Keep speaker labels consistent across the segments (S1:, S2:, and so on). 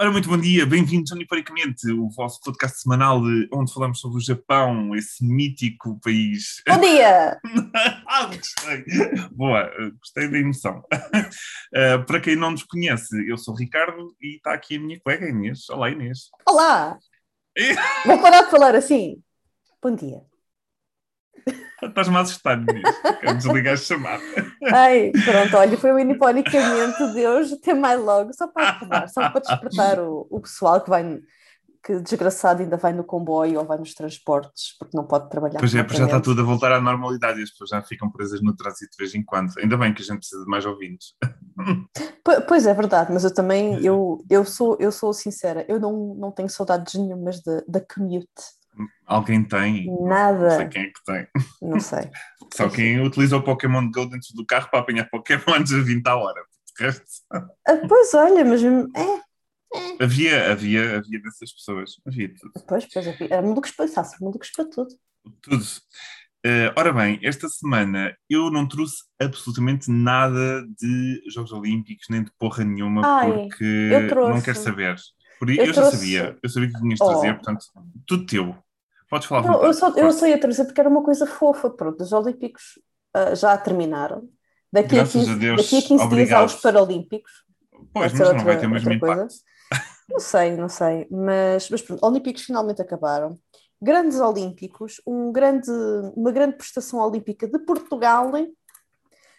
S1: Ora, muito bom dia, bem-vindos Uniparicamente, o vosso podcast semanal de, onde falamos sobre o Japão, esse mítico país.
S2: Bom dia!
S1: ah, gostei! Boa, gostei da emoção. Uh, para quem não nos conhece, eu sou o Ricardo e está aqui a minha colega Inês. Olá, Inês.
S2: Olá! Vou parar de falar assim. Bom dia.
S1: Estás-me a assustar, Inês. Quero desligar a chamada.
S2: Ai, pronto, olha, foi um uniponicamente Deus ter mais logo, só para acordar, só para despertar o, o pessoal que vai, que desgraçado ainda vai no comboio ou vai nos transportes, porque não pode trabalhar.
S1: Pois é, já está tudo a voltar à normalidade e as pessoas já ficam presas no trânsito de vez em quando. Ainda bem que a gente precisa de mais ouvintes.
S2: Pois é verdade, mas eu também, eu, eu, sou, eu sou sincera, eu não, não tenho saudades nenhumas da commute.
S1: Alguém tem?
S2: Nada.
S1: Não sei quem é que tem.
S2: Não sei.
S1: Só quem utiliza o Pokémon Go dentro do carro para apanhar Pokémons a 20 à hora. Resto...
S2: Ah, pois olha, mas é,
S1: é. Havia, havia, havia dessas pessoas. Havia tudo.
S2: Pois, pois havia. Era malucos para isso, malucos para tudo.
S1: Tudo. Uh, ora bem, esta semana eu não trouxe absolutamente nada de Jogos Olímpicos, nem de porra nenhuma,
S2: Ai,
S1: porque não quero saber. Por, eu, eu trouxe... já sabia, eu sabia que tinhas de trazer, oh. portanto, tudo teu. Podes falar
S2: não, eu, só, eu só ia trazer porque era uma coisa fofa. Pronto, os Olímpicos uh, já terminaram. Daqui a 15, a Deus, daqui a 15 dias aos Paralímpicos.
S1: Pois, mas outra, não vai ter o mesmo impacto. Coisa.
S2: Não sei, não sei. Mas, mas pronto, Olímpicos finalmente acabaram. Grandes Olímpicos, um grande, uma grande prestação olímpica de Portugal.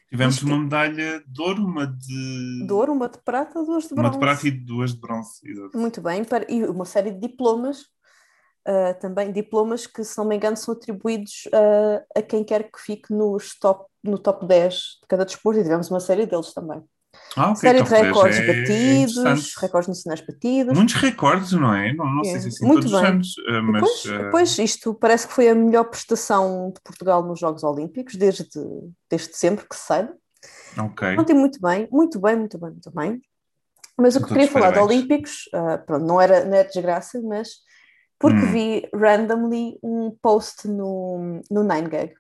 S1: Tivemos Isto... uma medalha de ouro, uma de.
S2: De ouro, uma de prata, duas de bronze.
S1: Uma de prata e duas de bronze, exato.
S2: Muito bem, e uma série de diplomas uh, também diplomas que, se não me engano, são atribuídos uh, a quem quer que fique nos top, no top 10 de cada desporto e tivemos uma série deles também.
S1: Ah, okay.
S2: Série de recordes é batidos, recordes nacionais batidos.
S1: Muitos recordes, não é? Não, não é. sei se é assim Muito todos bem. os anos, ah, mas...
S2: Pois, pois, isto parece que foi a melhor prestação de Portugal nos Jogos Olímpicos, desde, desde sempre que se saiba.
S1: Ok.
S2: Ontem muito bem, muito bem, muito bem, muito bem. Mas o que queria falar de Olímpicos, uh, pronto, não era, não era desgraça, mas porque hum. vi randomly um post no, no 9gag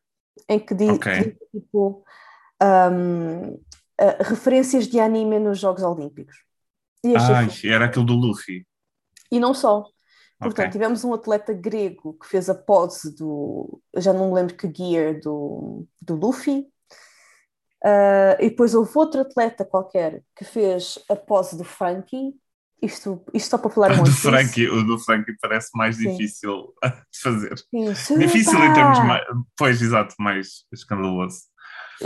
S2: em que diz okay. tipo um, uh, referências de anime nos Jogos Olímpicos.
S1: E Ai, era aquilo do Luffy.
S2: E não só. Portanto, okay. tivemos um atleta grego que fez a pose do. Já não me lembro que gear do, do Luffy. Uh, e depois houve outro atleta qualquer que fez a pose do Frankie isto, isto só para falar
S1: muito. Frankie, o do Frankie parece mais Sim. difícil de fazer. Sim, difícil em termos mais. Pois, exato, mais escandaloso.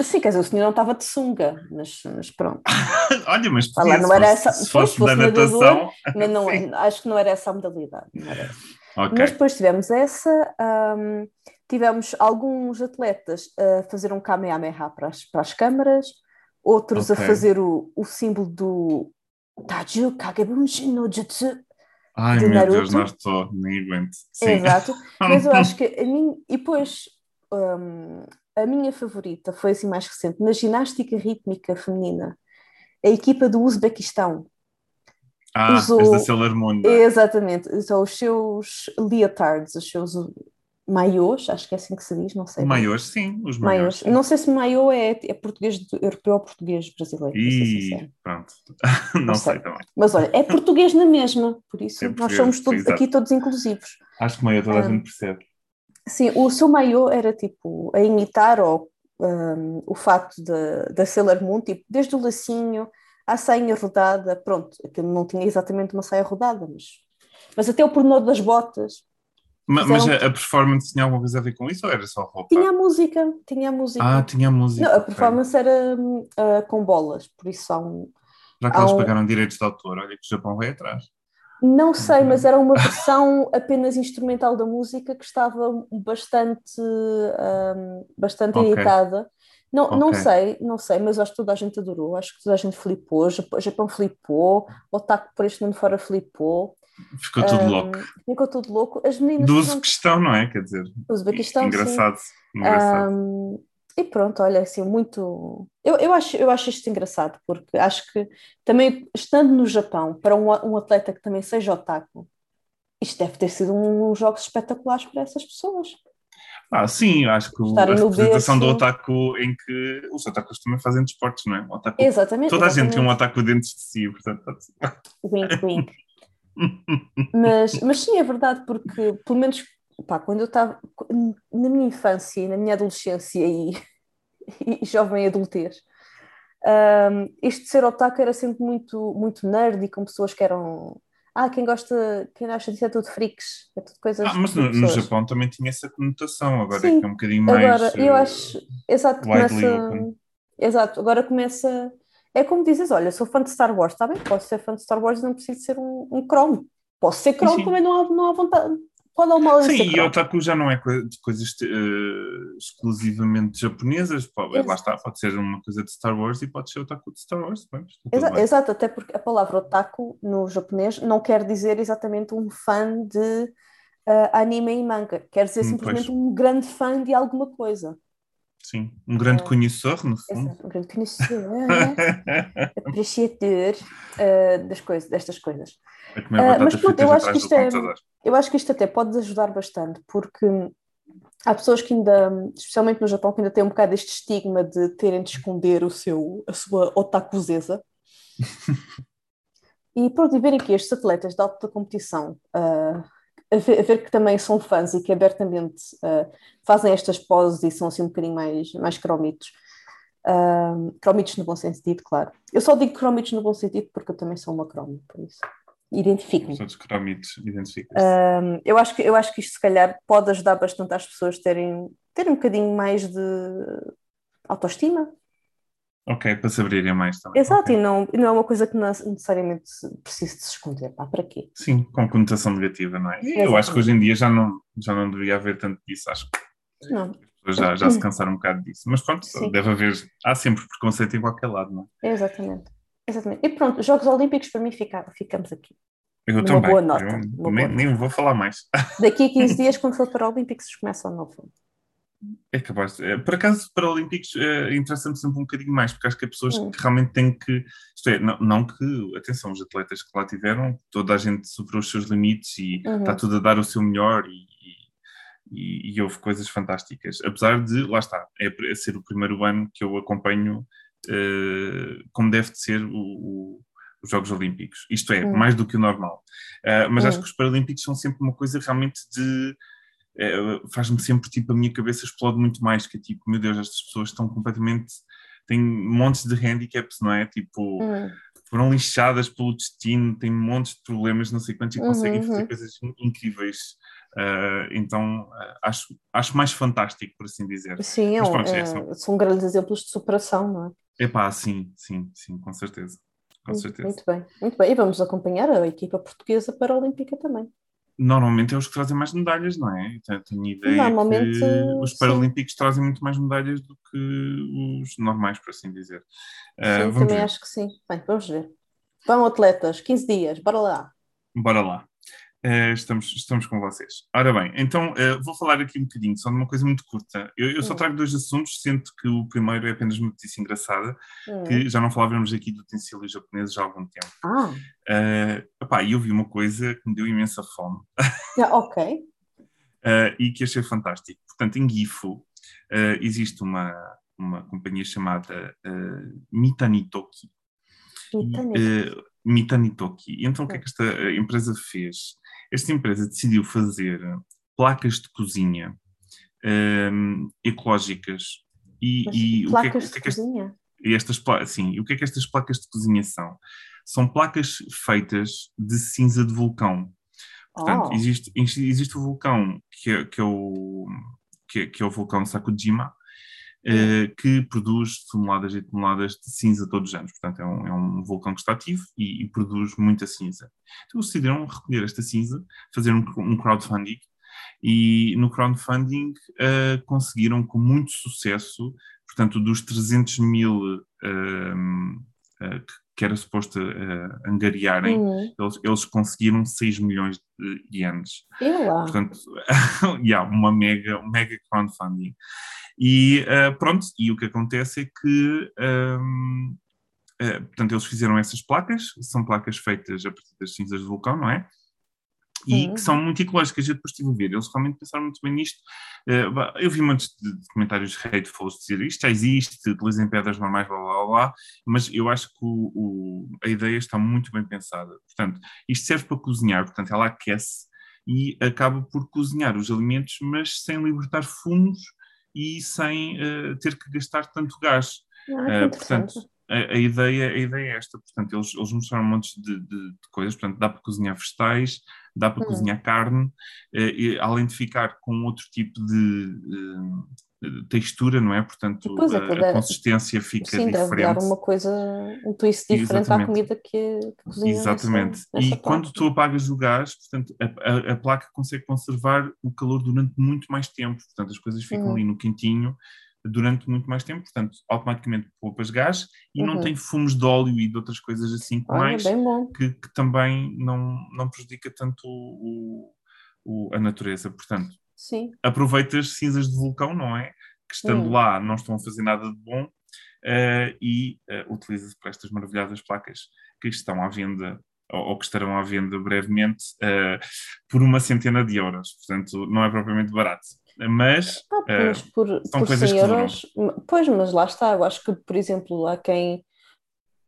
S2: Sim, quer dizer, o senhor não estava de sunga, mas, mas pronto.
S1: Olha, mas podia,
S2: não era essa,
S1: se fosse, da natação.
S2: Mas não, acho que não era essa a modalidade. Okay. Mas depois tivemos essa, um, tivemos alguns atletas a fazer um kamehameha para as, para as câmaras, outros okay. a fazer o, o símbolo do Taju Kagebunshi no Jutsu.
S1: Ai meu Naruto. Deus, não estou, nem aguento. Sim.
S2: Exato, mas eu acho que a mim, e depois um, a minha favorita foi assim mais recente, na ginástica rítmica feminina, a equipa do Uzbequistão.
S1: Ah, usou, da Sailor Moon.
S2: É? Exatamente, usou os seus leotards, os seus maiôs, acho que é assim que se diz, não sei.
S1: Maiôs, sim, os maiôs.
S2: Não sei se maiô é, é português europeu ou português brasileiro.
S1: E pronto, não, não sei. sei. também.
S2: Mas olha, é português na mesma, por isso é nós somos todos, aqui todos inclusivos.
S1: Acho que maiô toda a gente percebe.
S2: Sim, o seu maiô era tipo a imitar ou, um, o facto da Sailor Moon, tipo, desde o lacinho à sainha rodada, pronto, aquilo não tinha exatamente uma saia rodada, mas, mas até o pormenor das botas,
S1: mas, mas a, a, performance tinha alguma coisa a ver com isso ou era só roupa?
S2: Tinha a música, tinha a música.
S1: Ah, tinha a música. Não,
S2: a performance okay. era uh, com bolas, por isso há um.
S1: Já que eles um... pagaram direitos de autor, olha que o Japão vai atrás.
S2: Não sei, mas era uma versão apenas instrumental da música que estava bastante, um, bastante okay. editada. Não, okay. não sei, não sei, mas acho que toda a gente adorou, acho que toda a gente flipou, o Japão flipou, o Otaku por este mundo fora flipou.
S1: Ficou tudo um, louco.
S2: Ficou tudo louco. As meninas.
S1: Do Uzbequistão, não é? Quer dizer.
S2: Uzbequistão.
S1: Engraçado. Sim. engraçado.
S2: Um, e pronto, olha, assim, muito. Eu, eu, acho, eu acho isto engraçado, porque acho que também, estando no Japão, para um, um atleta que também seja otaku, isto deve ter sido um, um jogos espetaculares para essas pessoas.
S1: Ah, sim, acho que Estar a representação do otaku em que os otakus também fazem desportos, não é? Otaku,
S2: exatamente.
S1: Toda
S2: exatamente.
S1: a gente tem um otaku dentro de si, portanto.
S2: Wink, wink. Mas, mas sim, é verdade, porque pelo menos pá, quando eu estava na minha infância e na minha adolescência e, e jovem adultez, um, isto de ser otaku era sempre muito, muito nerd e com pessoas que eram. Ah, quem gosta, quem acha disso é tudo freaks, é tudo coisas.
S1: Ah, mas no, no, Japão também tinha essa conotação, agora Sim, é que é um bocadinho mais.
S2: Agora, eu acho. Exato, começa. Exato, agora começa. É como dizes, olha, sou fã de Star Wars, está bem? Posso ser fã de Star Wars e não preciso ser um, um Chrome. Posso ser Chrome, também não há, não há vontade. É o mal
S1: Sim, e otaku já não é de coisas uh, exclusivamente japonesas, pode, lá está, pode ser uma coisa de Star Wars e pode ser otaku de Star Wars. Bem,
S2: Exa exato, até porque a palavra otaku no japonês não quer dizer exatamente um fã de uh, anime e manga, quer dizer hum, simplesmente pois. um grande fã de alguma coisa.
S1: Sim, um grande uh, conhecedor, no fundo.
S2: Exato, um grande conhecedor, apreciador uh, das coisas, destas coisas. Uh, mas pronto, eu acho, que isto é, eu acho que isto até pode ajudar bastante, porque há pessoas que ainda, especialmente no Japão, que ainda têm um bocado este estigma de terem de esconder o seu, a sua otakuzeza. e pronto, e verem que estes atletas de alta competição, uh, a, ver, a, ver, que também são fãs e que abertamente uh, fazem estas poses e são assim um bocadinho mais, mais cromitos. Uh, cromitos no bom sentido, claro. Eu só digo cromitos no bom sentido porque eu também sou uma cromo, por isso identifico-me.
S1: Todos cromitos, identificam
S2: um, eu, acho que, eu acho que isto, se calhar, pode ajudar bastante as pessoas terem, terem um bocadinho mais de autoestima.
S1: Ok, para se abrirem mais também.
S2: Exato,
S1: okay.
S2: e não, não é uma coisa que não necessariamente precisa de se esconder. Pá, para quê?
S1: Sim, com conotação negativa, não é? E eu acho que hoje em dia já não, já não deveria haver tanto disso, acho que
S2: não.
S1: já, já se cansaram um bocado disso. Mas pronto, Sim. deve haver, há sempre preconceito em qualquer lado, não
S2: é? Exatamente. Exatamente. E pronto, Jogos Olímpicos para mim ficaram, ficamos aqui.
S1: Eu
S2: uma
S1: também.
S2: Boa nota,
S1: eu nem,
S2: boa
S1: nem vou falar mais.
S2: Daqui a 15 dias, quando for para Olímpicos, começa o novo.
S1: É capaz. De, por acaso, para Olímpicos, é, interessa-me sempre um bocadinho mais, porque acho que há pessoas que realmente têm que. Isto é, não, não, que. Atenção, os atletas que lá tiveram, toda a gente superou os seus limites e uhum. está tudo a dar o seu melhor e, e, e, houve coisas fantásticas. Apesar de, lá está, é, é ser o primeiro ano que eu acompanho uh, como deve de ser o, o os Jogos Olímpicos. Isto é, mais do que o normal. Uh, mas acho que os Paralímpicos são sempre uma coisa realmente de. Uh, faz-me sempre tipo a minha cabeça explode muito mais que tipo meu Deus estas pessoas estão completamente têm montes de handicaps não é tipo hum. foram lixadas pelo destino têm montes de problemas não sei quantos e uhum, conseguem fazer uhum. coisas incríveis uh, então acho acho mais fantástico por assim dizer
S2: sim Mas, pronto, é, é, são grandes exemplos de superação não é
S1: é pá sim sim sim com certeza com certeza.
S2: Muito bem, muito bem. E vamos acompanhar a equipa portuguesa para a Olímpica também.
S1: Normalmente é os que trazem mais medalhas, não é? Tenho ideia Normalmente, que os Paralímpicos sim. trazem muito mais medalhas do que os normais, por assim dizer.
S2: Uh, sim, também ver. acho que sim. Bem, vamos ver. Vão atletas, 15 dias, bora lá.
S1: Bora lá. Uh, estamos, estamos com vocês. Ora bem, então uh, vou falar aqui um bocadinho, só de uma coisa muito curta. Eu, eu só hum. trago dois assuntos, sendo que o primeiro é apenas uma notícia engraçada, hum. que já não falávamos aqui de utensílios japoneses há algum tempo.
S2: Ah.
S1: Uh, epá, eu vi uma coisa que me deu imensa fome.
S2: Yeah, ok.
S1: uh, e que achei fantástico. Portanto, em Gifu existe uma, uma companhia chamada Mitanitoki.
S2: Mitanitoki.
S1: Mitanitoki. Então, o que é que esta empresa fez? Esta empresa decidiu fazer placas de cozinha um, ecológicas
S2: e, e placas o que é, que, de cozinha?
S1: E estas, sim, o que é que estas placas de cozinha são? São placas feitas de cinza de vulcão. Portanto, oh. existe, existe o vulcão que é, que é o, que é, que é o vulcão Sakujima, que produz toneladas e toneladas de cinza todos os anos. Portanto, é um, é um vulcão que está ativo e, e, produz muita cinza. Então, decidiram recolher esta cinza, fazer um, um crowdfunding, e no crowdfunding uh, conseguiram com muito sucesso, portanto, dos 300 mil uh, que era suposto uh, angariarem, uhum. eles, eles, conseguiram 6 milhões de ienes. Portanto, yeah, uma mega, um mega crowdfunding. E uh, pronto, e o que acontece é que, um, uh, eh, portanto, eles fizeram essas placas, são placas feitas a partir das cinzas do vulcão, não é? E que são muito ecológicas. Eu depois estive a ver, eles realmente pensaram muito bem nisto. Eu vi muitos de, de comentários hateful dizer isto já existe, utilizem pedras normais, blá, blá, blá, mas eu acho que o, o, a ideia está muito bem pensada. Portanto, isto serve para cozinhar, portanto, ela aquece e acaba por cozinhar os alimentos, mas sem libertar fumos e sem uh, ter que gastar tanto gás.
S2: Ah, uh,
S1: portanto, a, a, ideia, a ideia é esta, portanto, eles, eles mostraram um monte de, de, de coisas, portanto, dá para cozinhar vegetais, dá para hum. cozinhar carne, uh, e, além de ficar com outro tipo de textura, não é? Portanto, é, a, a, consistência fica sim, diferente. Sim, dar
S2: uma coisa, um twist diferente Exatamente. à comida que, que cozinha.
S1: Exatamente. Nessa, nessa e placa. quando tu apagas o gás, portanto, a, a, placa consegue conservar o calor durante muito mais tempo. Portanto, as coisas ficam hum. ali no quentinho durante muito mais tempo, portanto, automaticamente poupas gás e uhum. não tem fumos de óleo e de outras coisas assim com mais, que, que, também não, não prejudica tanto o, o, a natureza. Portanto,
S2: Sim.
S1: aproveitas cinzas de vulcão, não é? Que estando hum. lá não estão a fazer nada de bom uh, e uh, utiliza-se para estas maravilhosas placas que estão à venda ou, ou que estarão à venda brevemente uh, por uma centena de euros. Portanto, não é propriamente barato. Mas,
S2: ah, mas por, são por coisas 100 euros, pois, mas lá está. Eu acho que, por exemplo, há quem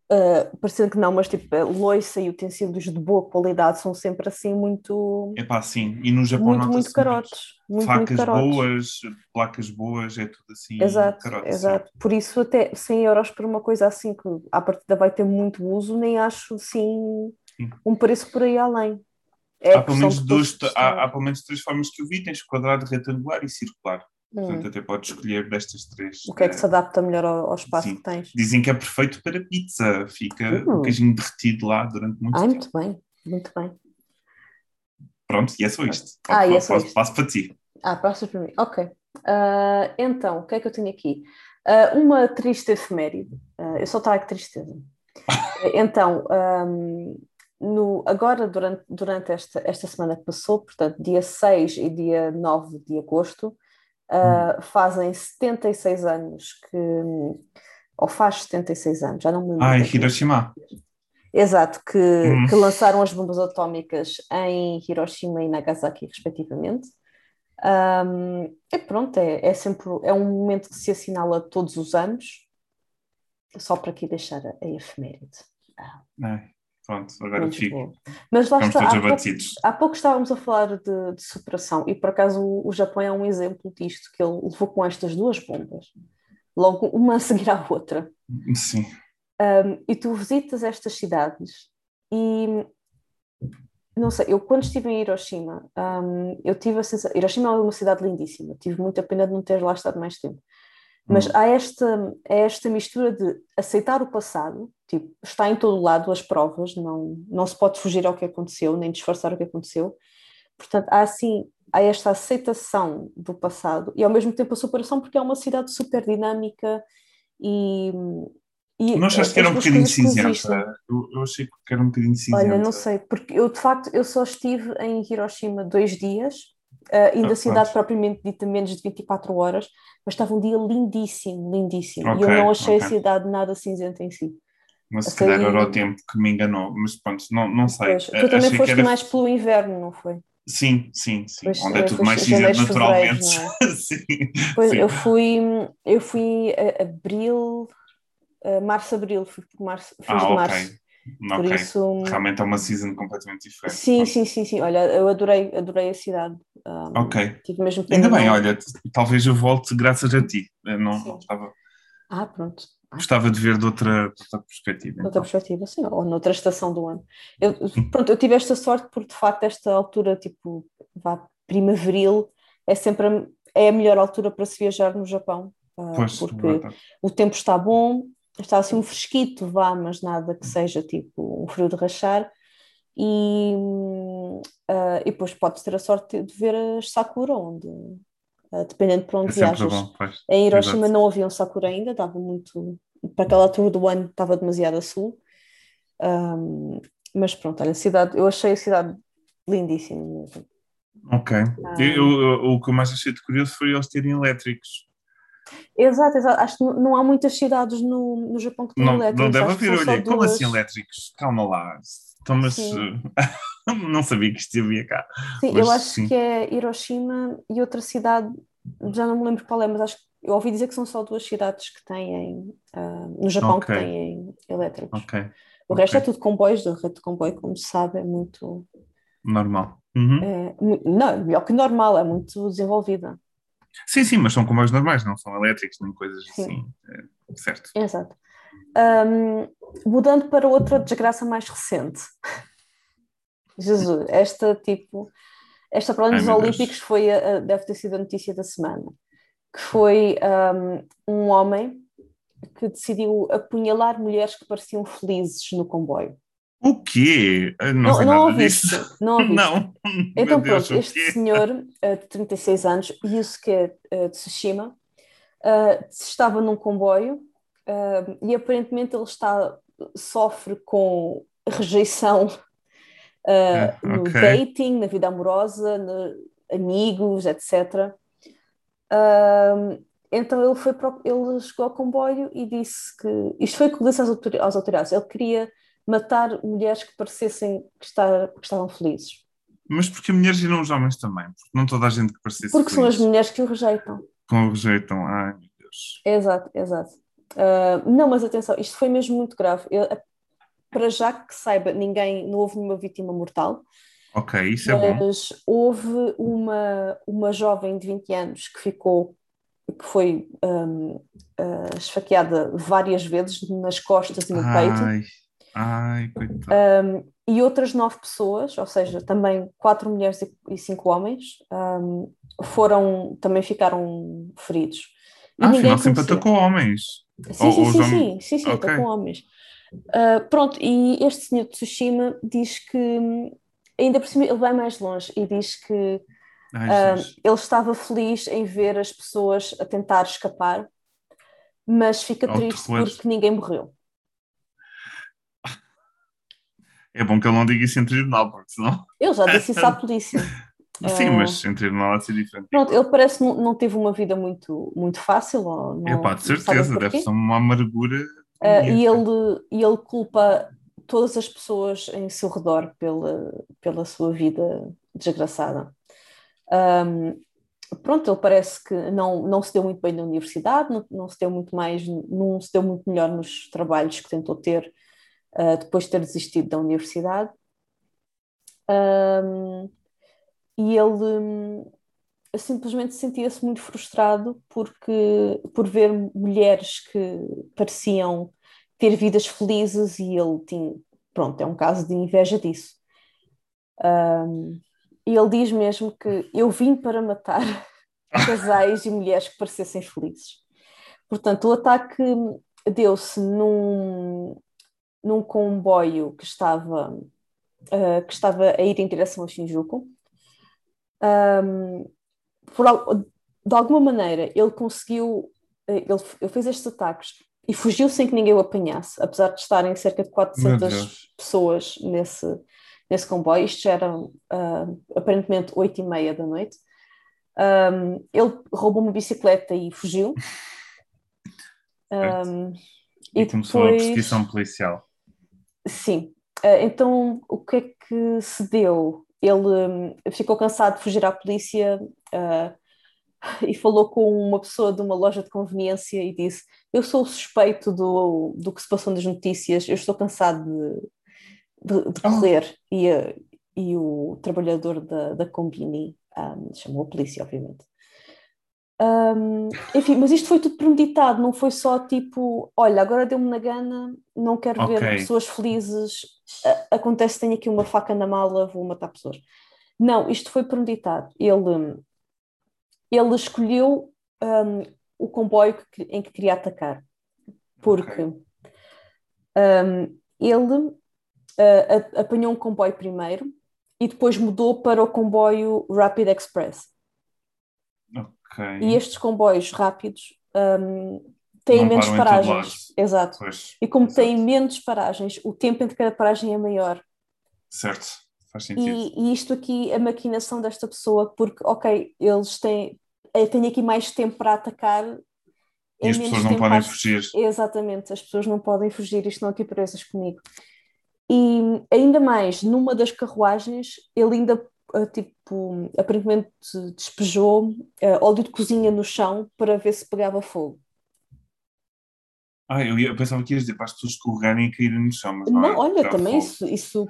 S2: Uh, parecendo que não, mas tipo, loiça e utensílios de boa qualidade são sempre assim muito.
S1: É pá, sim. E no Japão
S2: muito, muito carotes. Muito,
S1: facas
S2: muito carotes.
S1: boas, placas boas, é tudo assim.
S2: Exato, carotes, exato. Sim. Por isso, até 100 euros por uma coisa assim que à partida vai ter muito uso, nem acho assim sim. um preço por aí além.
S1: É há, pelo menos dois, há, há pelo menos três formas que eu vi: tens quadrado, retangular e circular. Portanto, hum. até podes escolher destas três.
S2: O que é que se adapta melhor ao, ao espaço Sim. que tens?
S1: Dizem que é perfeito para pizza, fica um queijinho derretido lá durante muito
S2: Ai,
S1: tempo.
S2: muito bem, muito bem.
S1: Pronto, e é só isto.
S2: Ah, e é só
S1: isto. Passo para ti.
S2: Ah, passa para mim. Ok. Uh, então, o que é que eu tenho aqui? Uh, uma triste efeméride. Uh, eu só trago tristeza. então, um, no, agora, durante, durante esta, esta semana que passou, portanto, dia 6 e dia 9 de agosto, Uh, fazem 76 anos que. Ou faz 76 anos, já não me lembro.
S1: Ah, em Hiroshima.
S2: Exato, que, hum. que lançaram as bombas atómicas em Hiroshima e Nagasaki, respectivamente. Um, e pronto, é, é sempre é um momento que se assinala todos os anos, só para aqui deixar a, a efeméride.
S1: Ah. Pronto, agora Muito fico. Bom.
S2: Mas lá está, há pouco, há pouco, estávamos a falar de, de superação e por acaso o, o, Japão é um exemplo disto, que ele levou com estas duas bombas, logo uma a seguir à outra.
S1: Sim.
S2: Um, e tu visitas estas cidades e não sei, eu quando estive em Hiroshima, um, eu tive a sensação. Hiroshima é uma cidade lindíssima, tive muita pena de não ter lá estado mais tempo. Mas hum. há esta, esta mistura de aceitar o passado, tipo, está em todo lado as provas, não, não se pode fugir ao que aconteceu, nem disfarçar o que aconteceu. Portanto, há assim, há esta aceitação do passado e ao mesmo tempo a superação, porque é uma cidade super dinâmica e.
S1: e não achaste que era um bocadinho cinzenta? Eu, eu achei que era um bocadinho cinzenta.
S2: Olha, não sei, porque eu de facto eu só estive em Hiroshima dois dias Uh, ainda ah, a cidade propriamente dita menos de 24 horas, mas estava um dia lindíssimo, lindíssimo. Okay, e eu não achei okay. a cidade nada cinzenta em si.
S1: Mas se calhar era o tempo que me enganou, mas pronto, não, não sei. Pois,
S2: tu também foste era... mais pelo inverno, não foi?
S1: Sim, sim, sim. Pois, Onde é, é tudo mais cinzento naturalmente. É? sim,
S2: pois,
S1: sim.
S2: Eu fui, eu fui a abril, março, abril, fui por março, fiz ah, de março.
S1: Por okay. isso... Realmente é uma season completamente diferente.
S2: Sim, sim, sim, sim. Olha, eu adorei, adorei a cidade. Um,
S1: ok. Tive mesmo Ainda bem, olha, talvez eu volte graças a ti. Eu não, não estava.
S2: Ah, pronto.
S1: Gostava de ver de outra, de outra perspectiva. De
S2: outra então. perspectiva, sim, ou noutra estação do ano. Eu, pronto, eu tive esta sorte porque, de facto, esta altura, tipo, vá, primaveril, é sempre a, é a melhor altura para se viajar no Japão. Uh, pois, porque verdade. o tempo está bom, está assim um fresquito, vá, mas nada que seja tipo um frio de rachar. E, uh, e depois podes ter a sorte de ver as Sakura, onde, uh, dependendo de para onde é viajas. Bom, em Hiroshima Exato. não havia um Sakura ainda, estava muito. Para aquela altura do ano estava demasiado a sul. Um, mas pronto, olha, a cidade, eu achei a cidade lindíssima mesmo.
S1: Ok. Um, eu, eu, o que eu mais achei de curioso foi eles terem elétricos.
S2: Exato, exato. Acho que não há muitas cidades no, no Japão que têm
S1: não,
S2: elétricos.
S1: Não deve haver, olha, como assim elétricos? Calma lá. Então, mas não sabia que isto havia cá.
S2: Sim, mas, eu acho sim. que é Hiroshima e outra cidade, já não me lembro qual é, mas acho que eu ouvi dizer que são só duas cidades que têm, uh, no Japão, okay. que têm elétricos.
S1: Okay.
S2: O okay. resto é tudo comboios, a rede de comboio, como se sabe, é muito.
S1: Normal. Uhum.
S2: É, não, melhor que normal, é muito desenvolvida.
S1: Sim, sim, mas são comboios normais, não são elétricos nem coisas sim. assim. É, certo.
S2: Exato. Um, mudando para outra desgraça mais recente. Jesus, esta tipo. Esta prova dos Olímpicos foi a, deve ter sido a notícia da semana. Que foi um, um homem que decidiu apunhalar mulheres que pareciam felizes no comboio.
S1: O quê?
S2: Não, não, não ouviste? Não ouviste? Não. Então Deus, pronto, este senhor uh, de 36 anos, Yusuke uh, Tsushima, uh, estava num comboio e aparentemente ele está, sofre com rejeição uh, no okay. dating, na vida amorosa, no, amigos, etc. Então ele foi para, ele chegou ao comboio e disse que isto foi o que disse às autoridades. Ele queria matar mulheres que parecessem que, estar, que estavam felizes.
S1: Mas porque mulheres e não os homens também? Porque não toda a gente que parecesse
S2: Porque feliz. são as mulheres que o rejeitam.
S1: Que o rejeitam, ai meu Deus.
S2: Exato, exato. Uh, não, mas atenção, isto foi mesmo muito grave. Eu, para já que saiba, ninguém, não houve nenhuma vítima mortal.
S1: Ok, isso é bom.
S2: Mas houve uma, uma jovem de 20 anos que ficou, que foi um, uh, ah, esfaqueada várias vezes nas costas e no
S1: ai,
S2: peito.
S1: Ai, coitado.
S2: Um, e outras nove pessoas, ou seja, também quatro mulheres e cinco homens, um, foram, também ficaram feridos.
S1: E ah, afinal sempre atacou homens.
S2: Sim, sim, sim, sim, sim, sim, okay. atacou homens. Uh, pronto, e este senhor de Tsushima diz que, ainda por cima, ele vai mais longe e diz que Ai, uh, ele estava feliz em ver as pessoas a tentar escapar, mas fica triste porque ninguém morreu.
S1: É bom que ele não diga isso em tribunal, porque senão.
S2: Ele já disse isso à polícia.
S1: Sim, mas em tribunal de ser diferente.
S2: Pronto, ele parece que não, não teve uma vida muito, muito fácil. Ou não,
S1: é pá, de certeza, deve ser uma amargura
S2: Uh, e, ele, e ele culpa todas as pessoas em seu redor pela, pela sua vida desgraçada. Um, pronto, ele parece que não, não se deu muito bem na universidade, não, não se deu muito mais, não se deu muito melhor nos trabalhos que tentou ter uh, depois de ter desistido da universidade. Um, e ele simplesmente sentia-se muito frustrado porque por ver mulheres que pareciam ter vidas felizes e ele tinha, pronto, é um caso de inveja disso. Um, e ele diz mesmo que eu vim para matar casais e mulheres que parecessem felizes. Portanto, o ataque deu-se num, num comboio que estava, uh, que estava a ir em direção a Shinjuku. Um, por, de alguma maneira ele conseguiu, eh, ele, ele fez estes ataques e fugiu sem que ninguém o apanhasse, apesar de estarem cerca de 400 pessoas nesse, nesse comboio. Isto já era uh, aparentemente 8 e meia da noite. Um, ele roubou uma bicicleta e fugiu.
S1: Um, e, e começou depois... a perseguição policial.
S2: Sim. Uh, então, o que é que se deu? Ele um, ficou cansado de fugir à polícia, uh, e falou com uma pessoa de uma loja de conveniência e disse: Eu sou o suspeito do, do que se passou nas notícias, eu estou cansado de, de, de correr. Oh. E, e o trabalhador da, da Combini um, chamou a polícia, obviamente. Um, enfim, mas isto foi tudo premeditado, não foi só tipo: Olha, agora deu-me na gana, não quero okay. ver pessoas felizes, acontece, tenho aqui uma faca na mala, vou matar pessoas. Não, isto foi premeditado. Ele ele escolheu um, o comboio que, em que queria atacar, porque okay. um, ele uh, apanhou um comboio primeiro e depois mudou para o comboio Rapid Express.
S1: Okay.
S2: E estes comboios rápidos um, têm Não menos paragens. Exato. Pois, e como exato. têm menos paragens, o tempo entre cada paragem é maior.
S1: Certo. Faz sentido.
S2: E, e, isto aqui, a maquinação desta pessoa, porque, ok, eles têm, eu tenho aqui mais tempo para atacar.
S1: E as pessoas não podem fugir.
S2: Exatamente, as pessoas não podem fugir e estão aqui presas comigo. E ainda mais, numa das carruagens, ele ainda tipo, aparentemente despejou uh, óleo de cozinha no chão para ver se pegava fogo.
S1: Ah, eu, ia, eu pensava que ias dizer para as pessoas escorregarem e caírem no chão, mas
S2: não, não é, olha, também isso, isso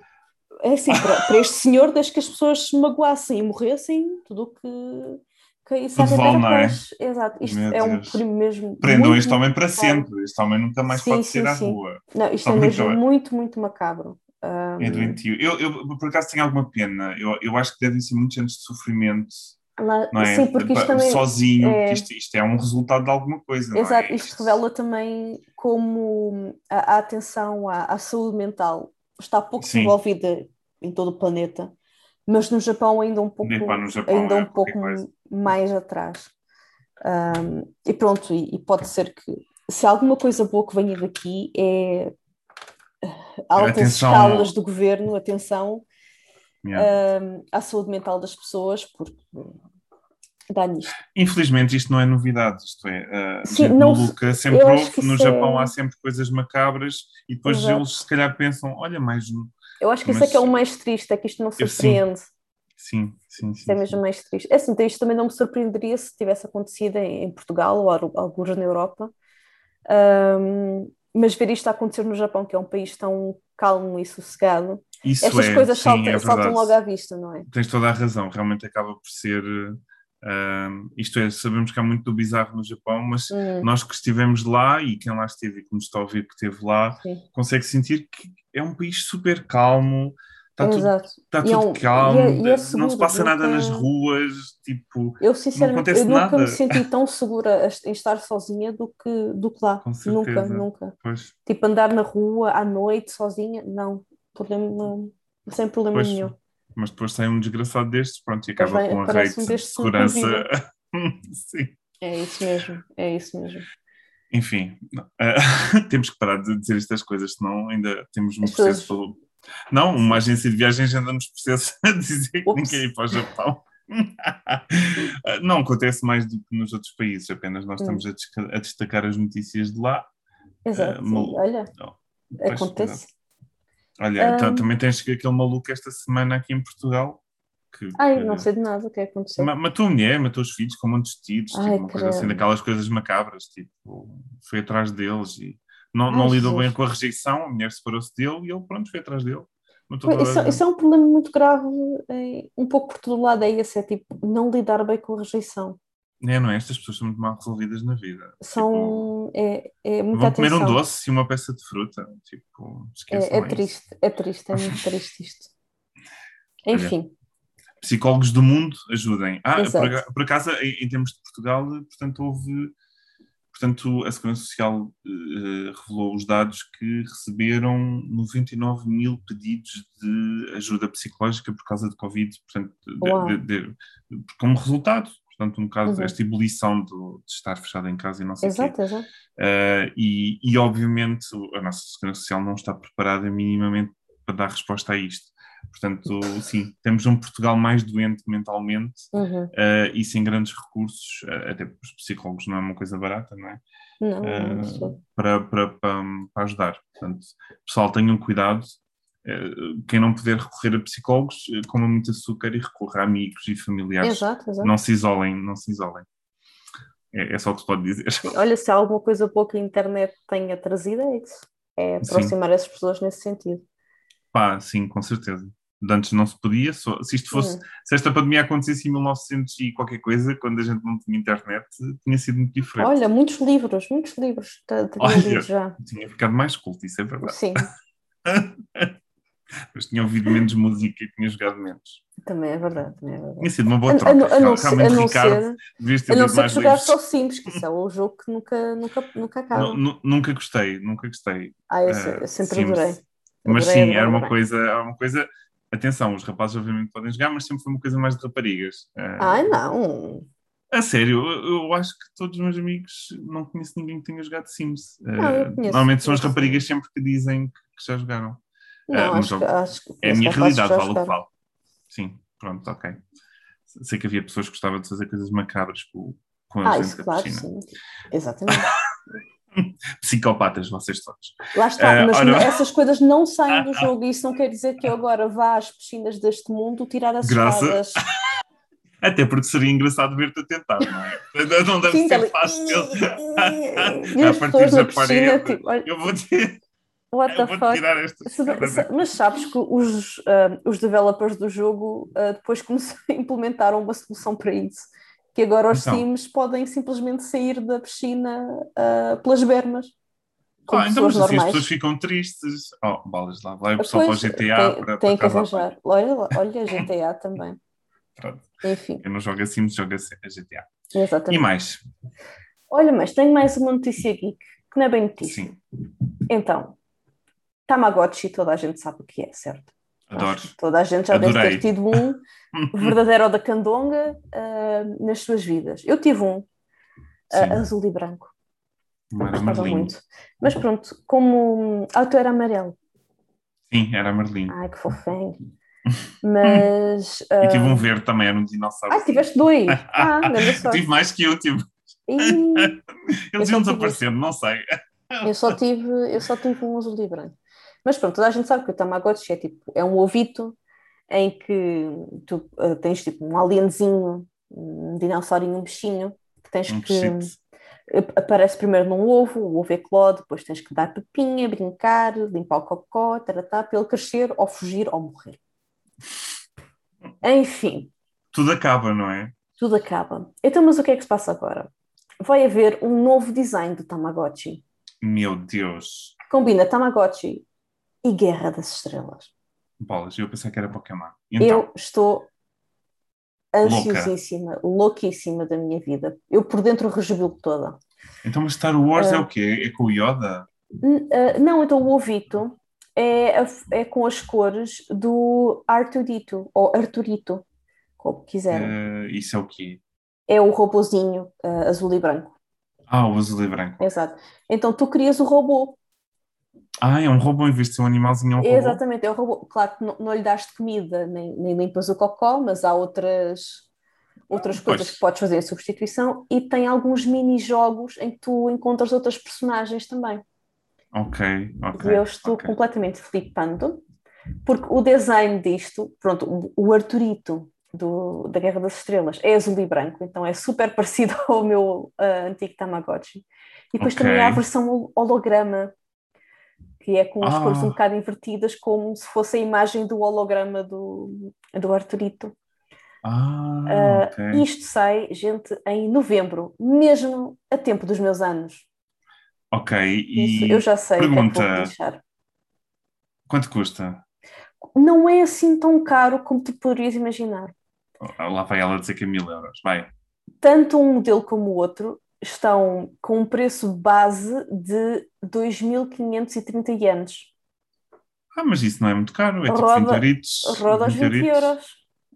S2: é assim, para, para, este senhor, desde que as pessoas se magoassem e morressem, tudo o que caísse
S1: vale, não é?
S2: Exato, isto Meu é um primo mesmo.
S1: Prendam este homem para sempre, este homem nunca mais sim, pode sim, sair à rua.
S2: Não, isto é mesmo muito, muito macabro. Um...
S1: É doentio. Eu, eu, por acaso, tenho alguma pena. Eu, eu acho que devem ser muitos anos de sofrimento. Lá, não é? Sim, porque isto também sozinho, é... Isto, isto, é um resultado de alguma coisa.
S2: Exato,
S1: é?
S2: isto revela também como a, a atenção à, à, saúde mental está pouco sim. desenvolvida em todo o planeta, mas no Japão ainda um pouco, Japão, ainda um é pouco mais atrás. Um, e pronto, e, e, pode ser que se alguma coisa boa que venha daqui é altas atenção. escalas do governo, atenção yeah. um, à saúde mental das pessoas, porque dá nisto.
S1: Infelizmente isto não é novidade, isto é, uh, Sim, não, maluca sempre houve, no Japão é... há sempre coisas macabras e depois Exato. eles se calhar pensam, olha mais...
S2: Eu acho que mas... isso é que é o mais triste, é que isto não surpreende.
S1: Sim, sim, sim.
S2: é mesmo mais triste. É assim, então isto também não me surpreenderia se tivesse acontecido em, em Portugal ou alguns na Europa. Um, mas ver isto a acontecer no Japão, que é um país tão calmo e sossegado, Isso estas é, coisas sim, saltam, é saltam, logo à vista, não é?
S1: Tens toda a razão, realmente acaba por ser. Uh, isto é, sabemos que há muito do bizarro no Japão, mas hum. nós que estivemos lá e quem lá esteve e que nos está a ouvir que esteve lá, sim. consegue sentir que é um país super calmo, Está tudo, está tudo é um, calmo, e é, e é seguro, não se passa nunca... nada nas ruas, tipo,
S2: eu sinceramente eu nunca nada. me senti tão segura em estar sozinha do que, do que lá, nunca, nunca. Pois. Tipo, andar na rua à noite sozinha, não, problema, não sem problema pois, nenhum.
S1: Mas depois sai um desgraçado destes, pronto, e acaba com a rate um de segurança.
S2: Sim. É isso mesmo, é isso mesmo.
S1: Enfim, uh, temos que parar de dizer estas coisas, senão ainda temos um As processo pessoas... Não, uma agência de viagens anda nos processos a dizer que ninguém ir para o Japão. não acontece mais do que nos outros países, apenas nós estamos a, a destacar as notícias de lá.
S2: Exato, uh, olha, oh, acontece.
S1: Olha, um... também tens aquele maluco esta semana aqui em Portugal.
S2: Que, Ai, que... não sei de nada o que é aconteceu.
S1: Matou a mulher, matou os filhos com muitos tiros, tipo, uma coisa assim, daquelas coisas macabras, tipo, foi atrás deles e não, não lidou bem com a rejeição, a mulher separou-se dele e ele, pronto, foi atrás dele.
S2: Isso, isso, é um problema muito grave, é, um pouco por todo lado, é esse, é tipo, não lidar bem com a rejeição.
S1: É, não é? Estas pessoas são muito mal resolvidas na vida.
S2: São, tipo, é, é
S1: Vão comer atenção. um doce e uma peça de fruta, tipo,
S2: é, é triste, é triste, é muito triste isto. Enfim.
S1: Psicólogos do mundo, ajudem. Ah, por, por acaso, em, em termos de Portugal, portanto, houve Portanto, a Segurança Social uh, revelou os dados que receberam 99 mil pedidos de ajuda psicológica por causa de Covid, portanto, de, de, de, como resultado. Portanto, um caso, uhum. esta ebulição do, de estar fechado em casa e não sei
S2: exato,
S1: quê.
S2: Exato.
S1: Uh, e, e, obviamente, a nossa Segurança Social não está preparada minimamente para dar resposta a isto. Portanto, sim, temos um Portugal mais doente mentalmente uhum. uh, e sem grandes recursos, uh, até para os psicólogos não é uma coisa barata, não é?
S2: Não, uh,
S1: para, para, para, para, ajudar. Portanto, pessoal, tenham cuidado. quem não puder recorrer a psicólogos, coma muito açúcar e recorra a amigos e familiares.
S2: Exato, exato.
S1: Não se isolem, não se isolem. É, é só o que se pode dizer.
S2: Olha, se há alguma coisa boa que a internet tenha trazido, é isso. É aproximar Sim. as pessoas nesse sentido.
S1: Pá, sim, com certeza. De antes não se podia, só, se isto fosse, uhum. se esta pandemia acontecesse em 1900 e qualquer coisa, quando a gente não tinha internet, tinha sido muito diferente.
S2: Olha, muitos livros, muitos livros Olha, já.
S1: Tinha ficado mais culto, isso é verdade.
S2: Sim.
S1: Mas tinha ouvido menos música e tinha jogado menos.
S2: Também é verdade, também é verdade.
S1: Tinha sido uma boa troca. A, a, a não, ser, a não Ricardo,
S2: ser, a não ser que jogar só simples, que isso é um jogo que nunca, nunca, nunca acaba.
S1: nunca gostei, nunca gostei.
S2: Ah, eu, eu sempre Sims. adorei.
S1: Mas sim, era uma coisa, era uma coisa. Atenção, os rapazes obviamente podem jogar, mas sempre foi uma coisa mais de raparigas.
S2: Ah, não.
S1: A sério, eu, eu, acho que todos os meus amigos não conheço ninguém que tenha jogado Sims.
S2: Não,
S1: normalmente são as raparigas sempre que dizem que, já jogaram.
S2: Não, uh, acho, que, acho que
S1: é a minha realidade, vale o que vale. Sim, pronto, ok. Sei que havia pessoas que gostavam de fazer coisas macabras com, com a
S2: ah, gente isso, claro, sim. Exatamente.
S1: Psicopatas, vocês todos.
S2: Lá está, uh, mas ora... essas coisas não saem do jogo e isso não quer dizer que eu agora vá às piscinas deste mundo tirar as Graça... espadas.
S1: Até porque seria engraçado ver-te a tentar, não é? Não deve Sim, ser fácil.
S2: e as pessoas na piscina, tipo, olha...
S1: Eu vou ter...
S2: What the fuck? Mas sabes que os, uh, os developers do jogo uh, depois implementaram uma solução para isso. Que agora os então, Sims podem simplesmente sair da piscina uh, pelas bermas.
S1: Ah, então, mas assim as pessoas ficam tristes. Oh, balas lá, vai só para o GTA.
S2: Tem, para, tem para que arranjar. Olha, olha, GTA também.
S1: Pronto.
S2: Enfim.
S1: Eu não jogo a Sims, jogo a GTA.
S2: Exatamente.
S1: E mais?
S2: Olha, mas tenho mais uma notícia geek, que não é bem notícia. Sim. Então, Tamagotchi, toda a gente sabe o que é, certo?
S1: Adoro.
S2: Toda a gente já Adorei. deve ter tido um verdadeiro da candonga uh, nas suas vidas. Eu tive um, uh, azul e branco.
S1: Gostava muito.
S2: Mas pronto, como. Ah, tu era amarelo.
S1: Sim, era amarelinho.
S2: Ai, que fofinho. Mas. Uh...
S1: E tive um verde também, era um dinossauro.
S2: Ah, tiveste dois. Ah, não
S1: Tive mais que eu, tive. E... Eles iam desaparecendo, não sei.
S2: Eu só tive, eu só tive um azul e branco. Mas pronto, toda a gente sabe que o Tamagotchi é tipo, é um ovito em que tu uh, tens tipo um alienzinho, um dinossaurinho, um bichinho, que tens um que. Aparece primeiro num ovo, o ovo é clode, depois tens que dar pepinha, brincar, limpar o cocó, taratá, para ele crescer, ou fugir, ou morrer. Enfim.
S1: Tudo acaba, não é?
S2: Tudo acaba. Então, mas o que é que se passa agora? Vai haver um novo design do Tamagotchi.
S1: Meu Deus.
S2: Combina Tamagotchi e Guerra das Estrelas.
S1: Bolas, eu pensei que era Pokémon.
S2: Então, eu estou ansiosíssima, louca. louquíssima da minha vida. Eu por dentro rejubilo toda.
S1: Então, mas Star Wars uh, é o quê? É com o Yoda?
S2: Uh, não, então o ovito é, é com as cores do Arturito, ou Arturito, como quiserem.
S1: Uh, isso é o quê?
S2: É o robozinho azul e branco.
S1: Ah, o azul e branco.
S2: Exato. Então tu crias o robô
S1: ah, é um robô em vez de ser um animalzinho, é um robô?
S2: Exatamente, é um robô. Claro que não, não lhe das comida, nem, nem limpas o cocó, mas há outras, outras coisas pois. que podes fazer em substituição e tem alguns mini-jogos em que tu encontras outras personagens também.
S1: Ok, ok.
S2: E eu estou
S1: okay.
S2: completamente flipando, porque o design disto, pronto, o Arturito do, da Guerra das Estrelas é azul e branco, então é super parecido ao meu uh, antigo Tamagotchi. E depois okay. também há a versão holograma que é com as ah. cores um bocado invertidas, como se fosse a imagem do holograma do, do Arturito.
S1: Ah, uh, okay.
S2: Isto sai, gente, em novembro, mesmo a tempo dos meus anos.
S1: Ok, e
S2: Isso, eu já sei pergunta, que é que
S1: Quanto custa?
S2: Não é assim tão caro como tu poderias imaginar.
S1: Lá vai ela dizer que é mil euros, vai.
S2: Tanto um modelo como o outro estão com um preço base de 2.530 ienes.
S1: Ah, mas isso não é muito caro, é tipo roda, tipo 20 euritos.
S2: Roda aos 20 euros.